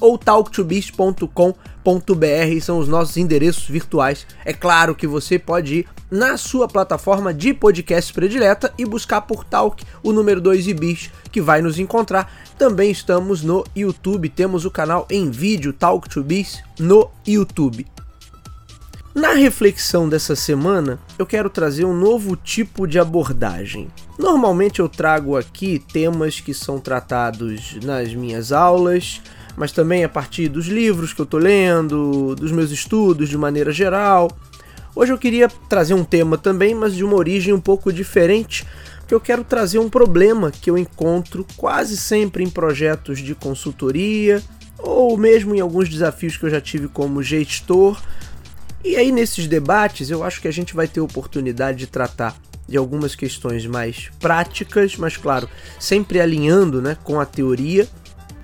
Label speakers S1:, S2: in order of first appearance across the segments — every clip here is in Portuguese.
S1: ou talktobiz.com.br são os nossos endereços virtuais. É claro que você pode ir na sua plataforma de podcast predileta e buscar por Talk o número 2 e Biz, que vai nos encontrar. Também estamos no YouTube, temos o canal em vídeo Talk to Biz no YouTube. Na reflexão dessa semana, eu quero trazer um novo tipo de abordagem. Normalmente eu trago aqui temas que são tratados nas minhas aulas, mas também a partir dos livros que eu estou lendo, dos meus estudos de maneira geral. Hoje eu queria trazer um tema também, mas de uma origem um pouco diferente, que eu quero trazer um problema que eu encontro quase sempre em projetos de consultoria ou mesmo em alguns desafios que eu já tive como gestor e aí, nesses debates, eu acho que a gente vai ter oportunidade de tratar de algumas questões mais práticas, mas claro, sempre alinhando né, com a teoria,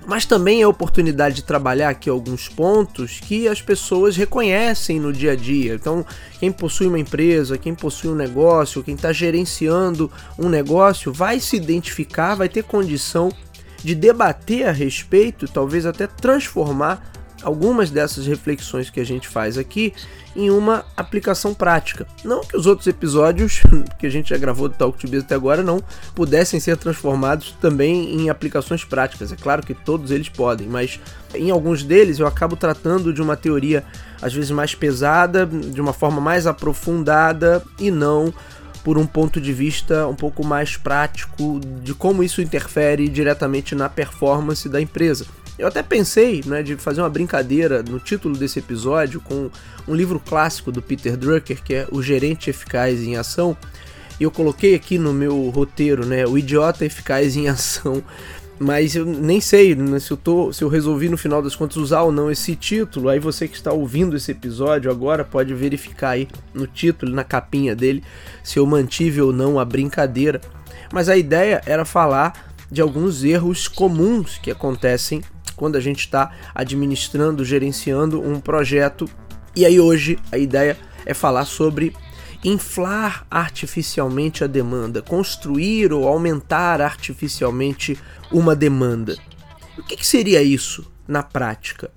S1: mas também é oportunidade de trabalhar aqui alguns pontos que as pessoas reconhecem no dia a dia. Então, quem possui uma empresa, quem possui um negócio, quem está gerenciando um negócio, vai se identificar, vai ter condição de debater a respeito, talvez até transformar algumas dessas reflexões que a gente faz aqui em uma aplicação prática. Não que os outros episódios que a gente já gravou do Talk to Biz até agora não pudessem ser transformados também em aplicações práticas. É claro que todos eles podem, mas em alguns deles eu acabo tratando de uma teoria às vezes mais pesada, de uma forma mais aprofundada e não por um ponto de vista um pouco mais prático de como isso interfere diretamente na performance da empresa. Eu até pensei né, de fazer uma brincadeira no título desse episódio com um livro clássico do Peter Drucker, que é O Gerente Eficaz em Ação. E eu coloquei aqui no meu roteiro, né, O Idiota Eficaz em Ação. Mas eu nem sei né, se, eu tô, se eu resolvi no final das contas usar ou não esse título. Aí você que está ouvindo esse episódio agora pode verificar aí no título, na capinha dele, se eu mantive ou não a brincadeira. Mas a ideia era falar de alguns erros comuns que acontecem quando a gente está administrando, gerenciando um projeto. E aí hoje a ideia é falar sobre inflar artificialmente a demanda, construir ou aumentar artificialmente uma demanda. O que, que seria isso na prática?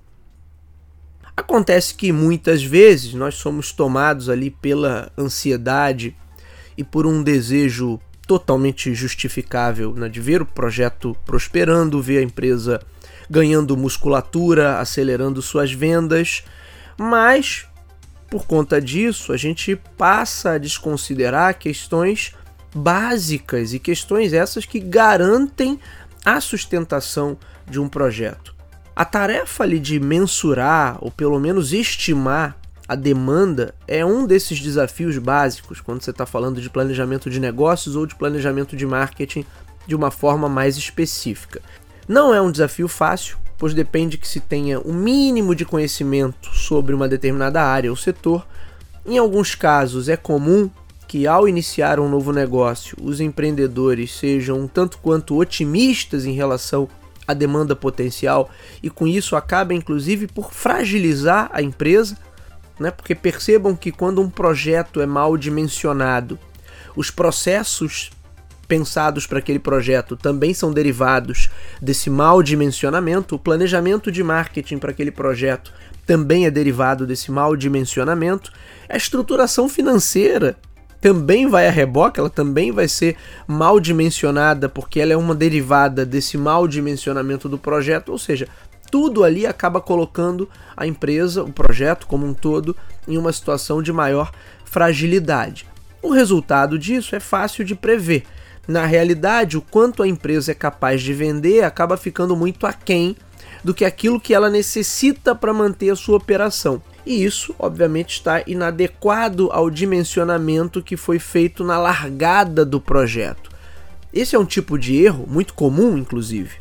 S1: Acontece que muitas vezes nós somos tomados ali pela ansiedade e por um desejo totalmente justificável né, de ver o projeto prosperando, ver a empresa ganhando musculatura, acelerando suas vendas, mas por conta disso a gente passa a desconsiderar questões básicas e questões essas que garantem a sustentação de um projeto. A tarefa ali de mensurar ou pelo menos estimar a demanda é um desses desafios básicos quando você está falando de planejamento de negócios ou de planejamento de marketing de uma forma mais específica. Não é um desafio fácil, pois depende que se tenha o um mínimo de conhecimento sobre uma determinada área ou setor. Em alguns casos é comum que ao iniciar um novo negócio, os empreendedores sejam um tanto quanto otimistas em relação à demanda potencial e com isso acaba inclusive por fragilizar a empresa, né? Porque percebam que quando um projeto é mal dimensionado, os processos pensados para aquele projeto também são derivados desse mau dimensionamento. O planejamento de marketing para aquele projeto também é derivado desse mau dimensionamento. A estruturação financeira também vai a reboque, ela também vai ser mal dimensionada porque ela é uma derivada desse mau dimensionamento do projeto, ou seja, tudo ali acaba colocando a empresa, o projeto como um todo, em uma situação de maior fragilidade. O resultado disso é fácil de prever. Na realidade, o quanto a empresa é capaz de vender acaba ficando muito aquém do que aquilo que ela necessita para manter a sua operação. E isso, obviamente, está inadequado ao dimensionamento que foi feito na largada do projeto. Esse é um tipo de erro muito comum, inclusive.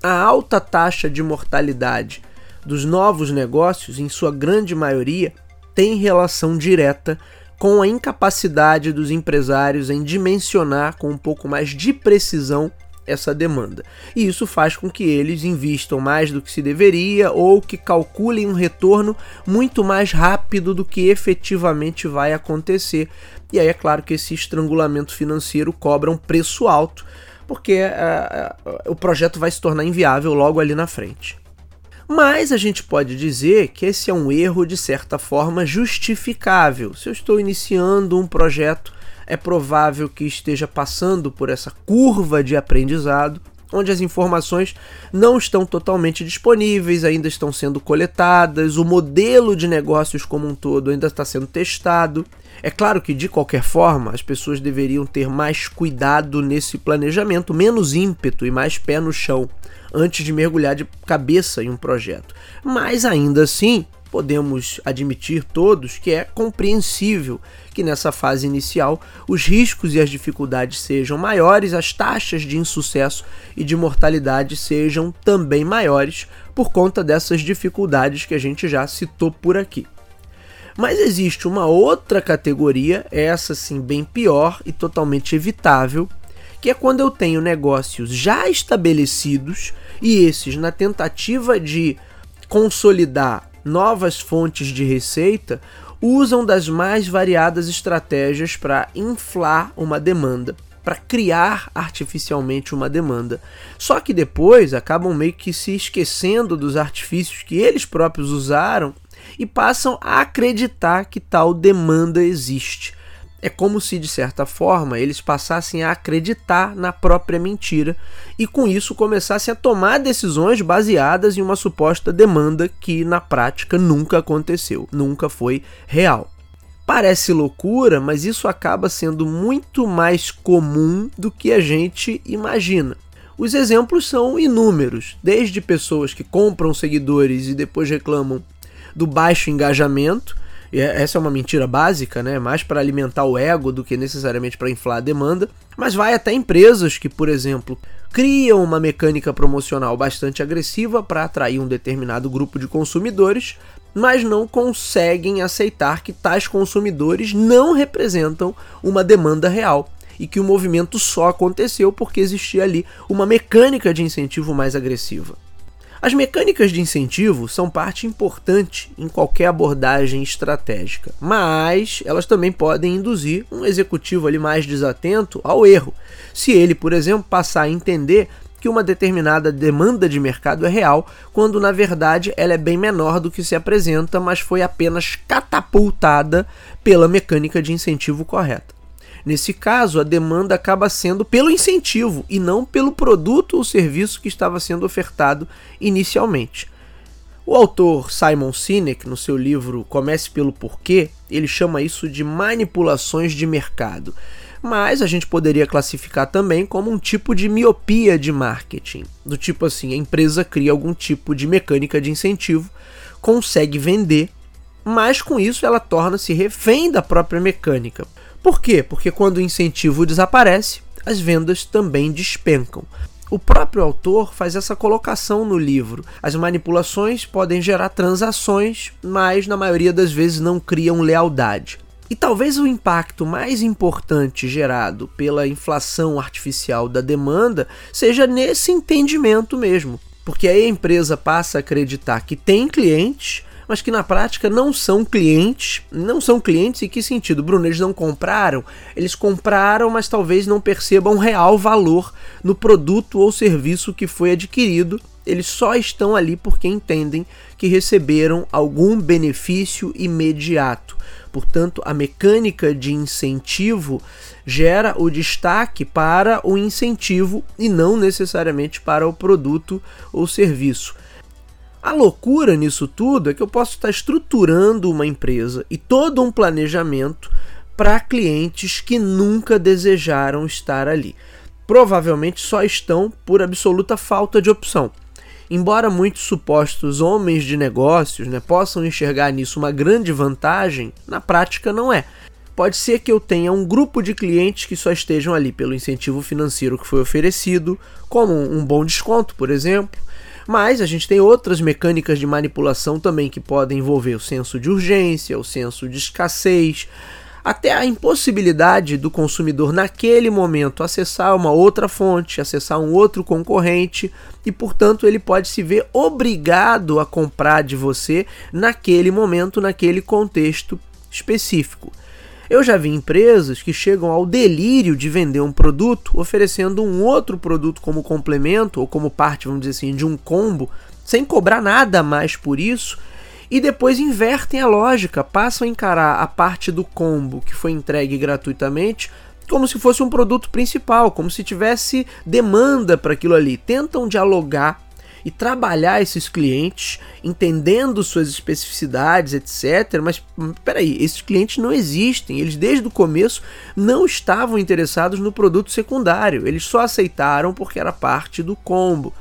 S1: A alta taxa de mortalidade dos novos negócios, em sua grande maioria, tem relação direta com a incapacidade dos empresários em dimensionar com um pouco mais de precisão essa demanda. E isso faz com que eles investam mais do que se deveria ou que calculem um retorno muito mais rápido do que efetivamente vai acontecer. E aí é claro que esse estrangulamento financeiro cobra um preço alto, porque uh, o projeto vai se tornar inviável logo ali na frente. Mas a gente pode dizer que esse é um erro de certa forma justificável. Se eu estou iniciando um projeto é provável que esteja passando por essa curva de aprendizado, onde as informações não estão totalmente disponíveis, ainda estão sendo coletadas, o modelo de negócios como um todo ainda está sendo testado. É claro que, de qualquer forma, as pessoas deveriam ter mais cuidado nesse planejamento, menos ímpeto e mais pé no chão antes de mergulhar de cabeça em um projeto. Mas ainda assim, podemos admitir todos que é compreensível que nessa fase inicial os riscos e as dificuldades sejam maiores, as taxas de insucesso e de mortalidade sejam também maiores por conta dessas dificuldades que a gente já citou por aqui. Mas existe uma outra categoria, essa sim bem pior e totalmente evitável, que é quando eu tenho negócios já estabelecidos e esses, na tentativa de consolidar novas fontes de receita, usam das mais variadas estratégias para inflar uma demanda, para criar artificialmente uma demanda. Só que depois acabam meio que se esquecendo dos artifícios que eles próprios usaram e passam a acreditar que tal demanda existe. É como se, de certa forma, eles passassem a acreditar na própria mentira e, com isso, começassem a tomar decisões baseadas em uma suposta demanda que, na prática, nunca aconteceu, nunca foi real. Parece loucura, mas isso acaba sendo muito mais comum do que a gente imagina. Os exemplos são inúmeros, desde pessoas que compram seguidores e depois reclamam do baixo engajamento essa é uma mentira básica, né? Mais para alimentar o ego do que necessariamente para inflar a demanda. Mas vai até empresas que, por exemplo, criam uma mecânica promocional bastante agressiva para atrair um determinado grupo de consumidores, mas não conseguem aceitar que tais consumidores não representam uma demanda real e que o movimento só aconteceu porque existia ali uma mecânica de incentivo mais agressiva. As mecânicas de incentivo são parte importante em qualquer abordagem estratégica, mas elas também podem induzir um executivo ali mais desatento ao erro. Se ele, por exemplo, passar a entender que uma determinada demanda de mercado é real, quando na verdade ela é bem menor do que se apresenta, mas foi apenas catapultada pela mecânica de incentivo correta. Nesse caso, a demanda acaba sendo pelo incentivo e não pelo produto ou serviço que estava sendo ofertado inicialmente. O autor Simon Sinek, no seu livro Comece pelo Porquê, ele chama isso de manipulações de mercado. Mas a gente poderia classificar também como um tipo de miopia de marketing. Do tipo assim, a empresa cria algum tipo de mecânica de incentivo, consegue vender, mas com isso ela torna-se refém da própria mecânica. Por quê? Porque quando o incentivo desaparece, as vendas também despencam. O próprio autor faz essa colocação no livro. As manipulações podem gerar transações, mas na maioria das vezes não criam lealdade. E talvez o impacto mais importante gerado pela inflação artificial da demanda seja nesse entendimento mesmo. Porque aí a empresa passa a acreditar que tem clientes, mas que na prática não são clientes. Não são clientes em que sentido? Bruno, eles não compraram? Eles compraram, mas talvez não percebam real valor no produto ou serviço que foi adquirido. Eles só estão ali porque entendem que receberam algum benefício imediato. Portanto, a mecânica de incentivo gera o destaque para o incentivo e não necessariamente para o produto ou serviço. A loucura nisso tudo é que eu posso estar estruturando uma empresa e todo um planejamento para clientes que nunca desejaram estar ali. Provavelmente só estão por absoluta falta de opção. Embora muitos supostos homens de negócios né, possam enxergar nisso uma grande vantagem, na prática não é. Pode ser que eu tenha um grupo de clientes que só estejam ali pelo incentivo financeiro que foi oferecido, como um bom desconto, por exemplo. Mas a gente tem outras mecânicas de manipulação também que podem envolver o senso de urgência, o senso de escassez, até a impossibilidade do consumidor naquele momento acessar uma outra fonte, acessar um outro concorrente e, portanto, ele pode se ver obrigado a comprar de você naquele momento, naquele contexto específico. Eu já vi empresas que chegam ao delírio de vender um produto oferecendo um outro produto como complemento ou como parte, vamos dizer assim, de um combo, sem cobrar nada mais por isso, e depois invertem a lógica, passam a encarar a parte do combo que foi entregue gratuitamente como se fosse um produto principal, como se tivesse demanda para aquilo ali. Tentam dialogar e trabalhar esses clientes, entendendo suas especificidades, etc. Mas hum, peraí, esses clientes não existem. Eles desde o começo não estavam interessados no produto secundário. Eles só aceitaram porque era parte do combo.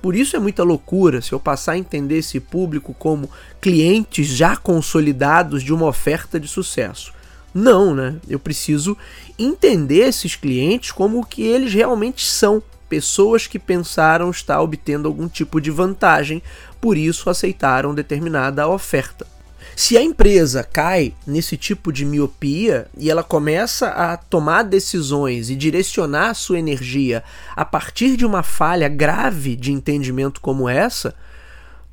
S1: Por isso é muita loucura se eu passar a entender esse público como clientes já consolidados de uma oferta de sucesso. Não, né? Eu preciso entender esses clientes como o que eles realmente são pessoas que pensaram estar obtendo algum tipo de vantagem, por isso aceitaram determinada oferta. Se a empresa cai nesse tipo de miopia e ela começa a tomar decisões e direcionar sua energia a partir de uma falha grave de entendimento como essa,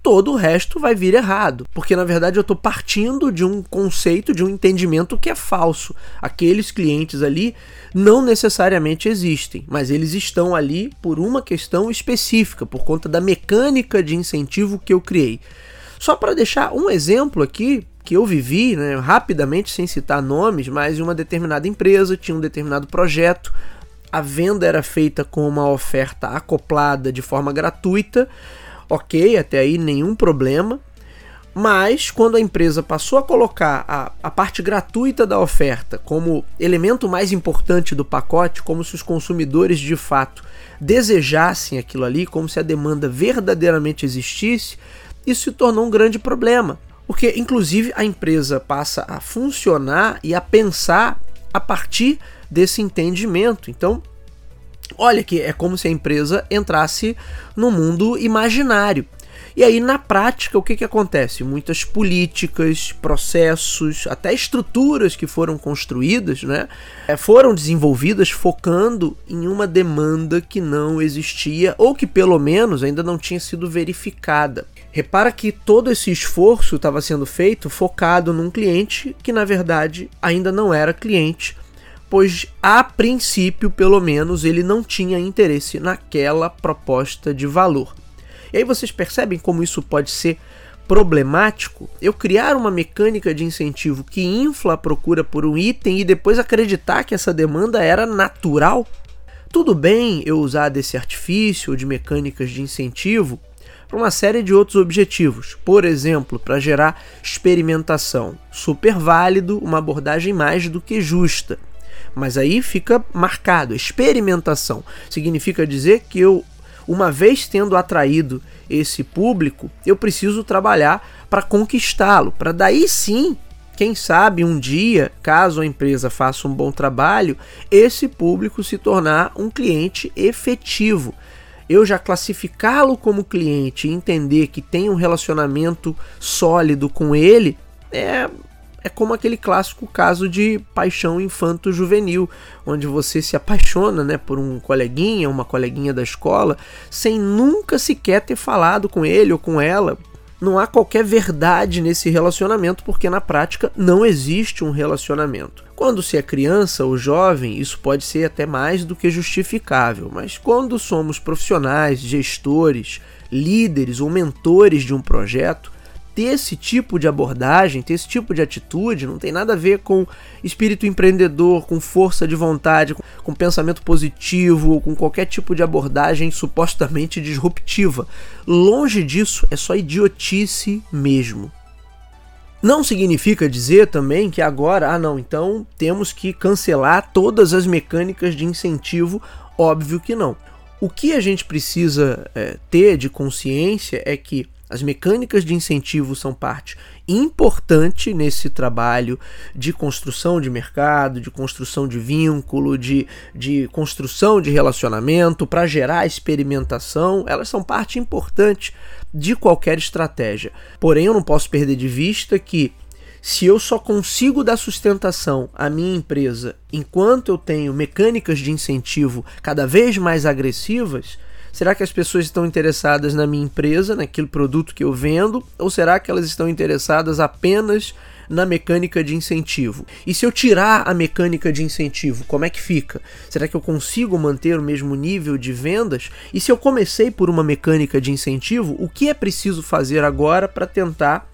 S1: todo o resto vai vir errado. Porque na verdade eu estou partindo de um conceito, de um entendimento que é falso. Aqueles clientes ali não necessariamente existem, mas eles estão ali por uma questão específica, por conta da mecânica de incentivo que eu criei. Só para deixar um exemplo aqui que eu vivi, né, rapidamente, sem citar nomes, mas uma determinada empresa tinha um determinado projeto. A venda era feita com uma oferta acoplada de forma gratuita ok, até aí nenhum problema. Mas quando a empresa passou a colocar a, a parte gratuita da oferta como elemento mais importante do pacote, como se os consumidores de fato desejassem aquilo ali, como se a demanda verdadeiramente existisse, isso se tornou um grande problema. Porque, inclusive, a empresa passa a funcionar e a pensar a partir desse entendimento. Então, Olha que é como se a empresa entrasse no mundo imaginário. E aí, na prática, o que, que acontece? Muitas políticas, processos, até estruturas que foram construídas, né, é, foram desenvolvidas focando em uma demanda que não existia ou que pelo menos ainda não tinha sido verificada. Repara que todo esse esforço estava sendo feito focado num cliente que na verdade ainda não era cliente pois a princípio, pelo menos, ele não tinha interesse naquela proposta de valor. E aí vocês percebem como isso pode ser problemático? Eu criar uma mecânica de incentivo que infla a procura por um item e depois acreditar que essa demanda era natural? Tudo bem eu usar desse artifício ou de mecânicas de incentivo para uma série de outros objetivos. Por exemplo, para gerar experimentação. Super válido, uma abordagem mais do que justa. Mas aí fica marcado. Experimentação significa dizer que eu, uma vez tendo atraído esse público, eu preciso trabalhar para conquistá-lo, para daí sim, quem sabe um dia, caso a empresa faça um bom trabalho, esse público se tornar um cliente efetivo. Eu já classificá-lo como cliente e entender que tem um relacionamento sólido com ele é é como aquele clássico caso de paixão infanto-juvenil, onde você se apaixona né, por um coleguinha, uma coleguinha da escola, sem nunca sequer ter falado com ele ou com ela. Não há qualquer verdade nesse relacionamento, porque na prática não existe um relacionamento. Quando se é criança ou jovem, isso pode ser até mais do que justificável, mas quando somos profissionais, gestores, líderes ou mentores de um projeto, ter esse tipo de abordagem, ter esse tipo de atitude, não tem nada a ver com espírito empreendedor, com força de vontade, com pensamento positivo, com qualquer tipo de abordagem supostamente disruptiva. Longe disso, é só idiotice mesmo. Não significa dizer também que agora, ah não, então temos que cancelar todas as mecânicas de incentivo, óbvio que não. O que a gente precisa é, ter de consciência é que As mecânicas de incentivo são parte importante nesse trabalho de construção de mercado, de construção de vínculo, de, de construção de relacionamento, para gerar experimentação. Elas são parte importante de qualquer estratégia. Porém, eu não posso perder de vista que se eu só consigo dar sustentação à minha empresa enquanto eu tenho mecânicas de incentivo cada vez mais agressivas, será que as pessoas estão interessadas na minha empresa, naquele produto que eu vendo, ou será que elas estão interessadas apenas na mecânica de incentivo? E se eu tirar a mecânica de incentivo, como é que fica? Será que eu consigo manter o mesmo nível de vendas? E se eu comecei por uma mecânica de incentivo, o que é preciso fazer agora para tentar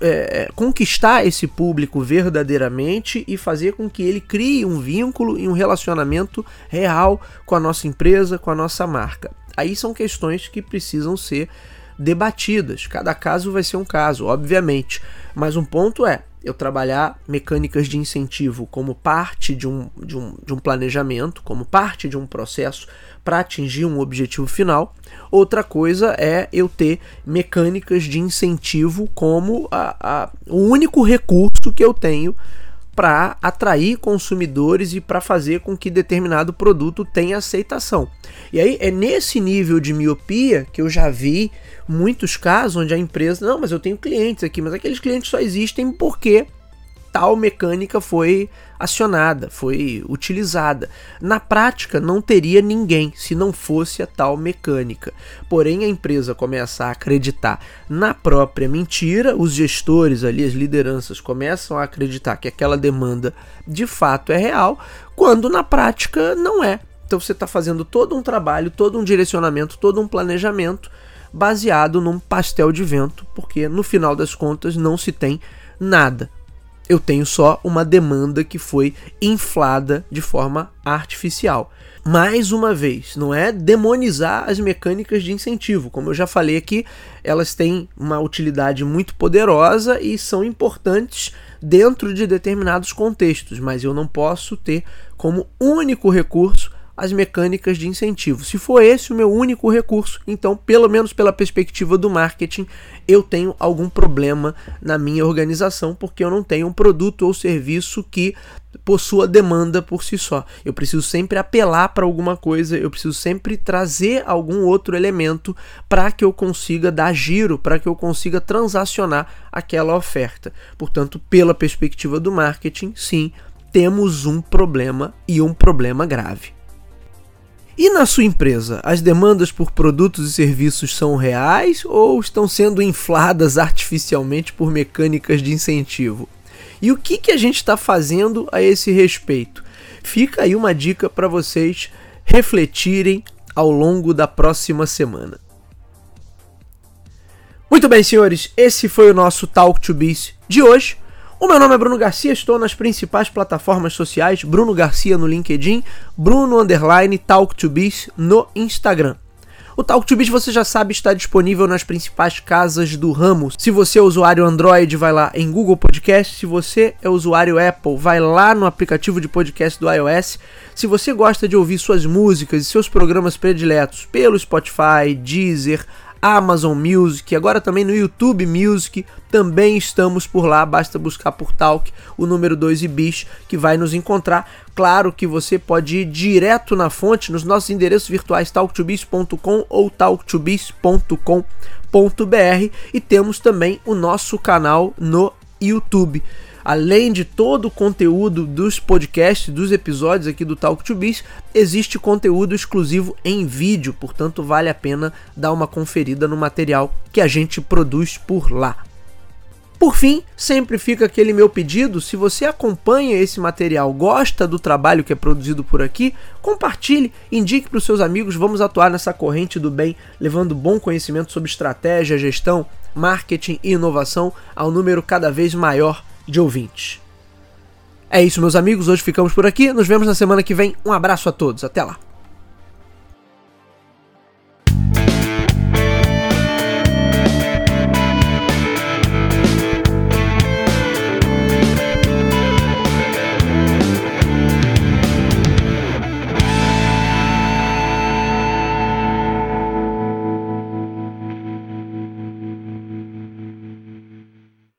S1: é, é, conquistar esse público verdadeiramente e fazer com que ele crie um vínculo e um relacionamento real com a nossa empresa, com a nossa marca. Aí são questões que precisam ser debatidas. Cada caso vai ser um caso, obviamente. Mas um ponto é eu trabalhar mecânicas de incentivo como parte de um, de um, de um planejamento, como parte de um processo para atingir um objetivo final. Outra coisa é eu ter mecânicas de incentivo como a, a, o único recurso que eu tenho para atrair consumidores e para fazer com que determinado produto tenha aceitação. E aí é nesse nível de miopia que eu já vi muitos casos onde a empresa, não, mas eu tenho clientes aqui, mas aqueles clientes só existem porque tal mecânica foi acionada, foi utilizada. Na prática, não teria ninguém se não fosse a tal mecânica. Porém, a empresa começa a acreditar na própria mentira, os gestores ali, as lideranças começam a acreditar que aquela demanda de fato é real, quando na prática não é. Então você está fazendo todo um trabalho, todo um direcionamento, todo um planejamento baseado num pastel de vento, porque no final das contas não se tem nada eu tenho só uma demanda que foi inflada de forma artificial. Mais uma vez, não é demonizar as mecânicas de incentivo. Como eu já falei aqui, elas têm uma utilidade muito poderosa e são importantes dentro de determinados contextos, mas eu não posso ter como único recurso as mecânicas de incentivo. Se for esse o meu único recurso, então, pelo menos pela perspectiva do marketing, eu tenho algum problema na minha organização, porque eu não tenho um produto ou serviço que possua demanda por si só. Eu preciso sempre apelar para alguma coisa, eu preciso sempre trazer algum outro elemento para que eu consiga dar giro, para que eu consiga transacionar aquela oferta. Portanto, pela perspectiva do marketing, sim, temos um problema e um problema grave. E na sua empresa, as demandas por produtos e serviços são reais ou estão sendo infladas artificialmente por mecânicas de incentivo? E o que, que a gente está fazendo a esse respeito? Fica aí uma dica para vocês refletirem ao longo da próxima semana. Muito bem, senhores, esse foi o nosso Talk to Biz de hoje. O meu nome é Bruno Garcia, estou nas principais plataformas sociais, Bruno Garcia no LinkedIn, Bruno Underline Talk to Biz no Instagram. O Talk to Biz você já sabe está disponível nas principais casas do ramo. Se você é usuário Android, vai lá em Google Podcast. Se você é usuário Apple, vai lá no aplicativo de podcast do iOS. Se você gosta de ouvir suas músicas e seus programas prediletos pelo Spotify, Deezer, Amazon Music, agora também no YouTube Music, também estamos por lá, basta buscar por Talk o número 2 e bis que vai nos encontrar. Claro que você pode ir direto na fonte nos nossos endereços virtuais talktobiz.com ou talktobiz.com.br e temos também o nosso canal no YouTube além de todo o conteúdo dos podcasts, dos episódios aqui do Talk to Biz, existe conteúdo exclusivo em vídeo, portanto vale a pena dar uma conferida no material que a gente produz por lá. Por fim, sempre fica aquele meu pedido: se você acompanha esse material, gosta do trabalho que é produzido por aqui, compartilhe, indique para os seus amigos. Vamos atuar nessa corrente do bem, levando bom conhecimento sobre estratégia, gestão, marketing e inovação ao número cada vez maior de ouvintes. É isso, meus amigos. Hoje ficamos por aqui. Nos vemos na semana que vem. Um abraço a todos. Até lá.